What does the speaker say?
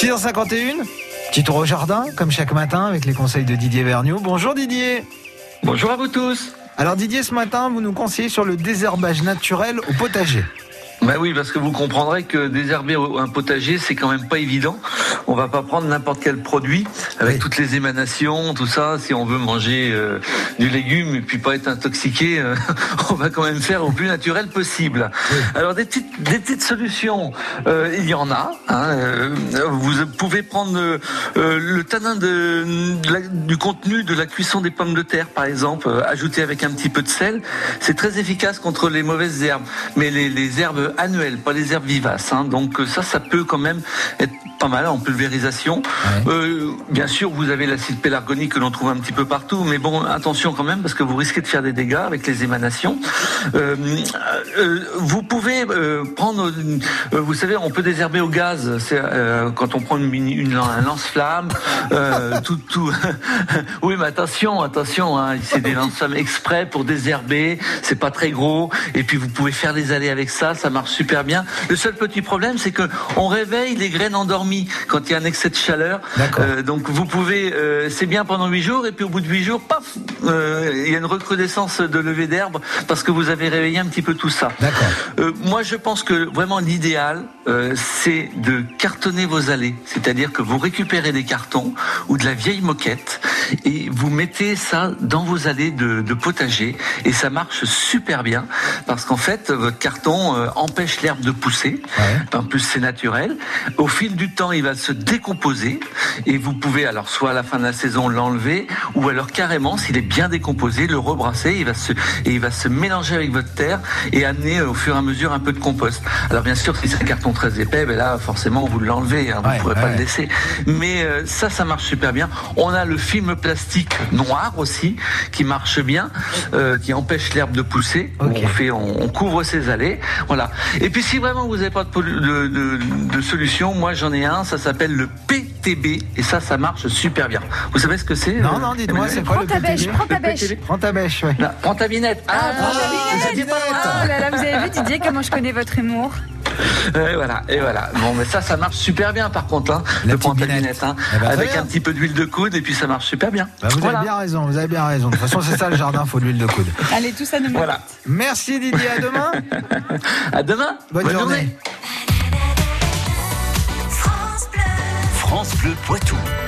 6h51, petit tour au jardin, comme chaque matin, avec les conseils de Didier Vergniaud. Bonjour Didier. Bonjour à vous tous. Alors Didier, ce matin, vous nous conseillez sur le désherbage naturel au potager. Ben oui, parce que vous comprendrez que désherber un potager, c'est quand même pas évident. On va pas prendre n'importe quel produit avec toutes les émanations, tout ça. Si on veut manger euh, du légume et puis pas être intoxiqué, euh, on va quand même faire au plus naturel possible. Alors des petites, des petites solutions, euh, il y en a. Hein, vous pouvez prendre le tanin de, du contenu de la cuisson des pommes de terre, par exemple, ajouter avec un petit peu de sel. C'est très efficace contre les mauvaises herbes. Mais les, les herbes annuelles, pas les herbes vivaces. Hein. Donc ça, ça peut quand même être pas mal en pulvérisation. Euh, bien sûr, vous avez l'acide pélargonique que l'on trouve un petit peu partout, mais bon, attention quand même parce que vous risquez de faire des dégâts avec les émanations. Euh, euh, vous pouvez prendre, vous savez, on peut désherber au gaz. Quand on prend une, une, un lance-flamme, tout, tout. oui, mais attention, attention, hein, c'est des lance-flammes exprès pour désherber. C'est pas très gros, et puis vous pouvez faire des allées avec ça. Ça marche super bien. Le seul petit problème, c'est que on réveille les graines endormies quand il y a un excès de chaleur. Euh, donc vous pouvez, euh, c'est bien pendant huit jours et puis au bout de huit jours, paf, euh, il y a une recrudescence de levée d'herbe parce que vous avez réveillé un petit peu tout ça. moi, je pense que vraiment l'idéal, c'est de cartonner vos allées, c'est-à-dire que vous récupérez des cartons ou de la vieille moquette et vous mettez ça dans vos allées de, potager et ça marche super bien parce qu'en fait, votre carton empêche l'herbe de pousser. En plus, c'est naturel. Au fil du temps il va se décomposer et vous pouvez alors soit à la fin de la saison l'enlever ou alors carrément, s'il est bien décomposé, le rebrasser. Il va se et il va se mélanger avec votre terre et amener au fur et à mesure un peu de compost. Alors bien sûr, si c'est un carton très épais, ben là forcément vous l'enlevez, hein, vous ne pourrez pas le laisser. Mais euh, ça, ça marche super bien. On a le film plastique noir aussi qui marche bien, euh, qui empêche l'herbe de pousser. On fait, on, couvre ses allées, voilà. Et puis si vraiment vous n'avez pas de, de, de solution, moi j'en ai un ça s'appelle le PTB et ça, ça marche super bien. Vous savez ce que c'est Non, non, dites-moi, c'est quoi le ta bêche, Prends ta bêche, prends ta bêche, ouais. prends ta binette. Ah, ah prends ta binette. Oh là là, vous avez vu Didier comment je connais votre humour et voilà, et voilà. Bon, mais ça, ça marche super bien par contre, hein, le binette, hein, eh ben, avec un petit peu d'huile de coude et puis ça marche super bien. Bah, vous avez bien raison, vous avez bien raison. De toute façon, c'est ça le jardin, faut de l'huile de coude. Allez, tout ça nous Voilà. Merci Didier, à demain. à demain. Bonne, journée. Poitou.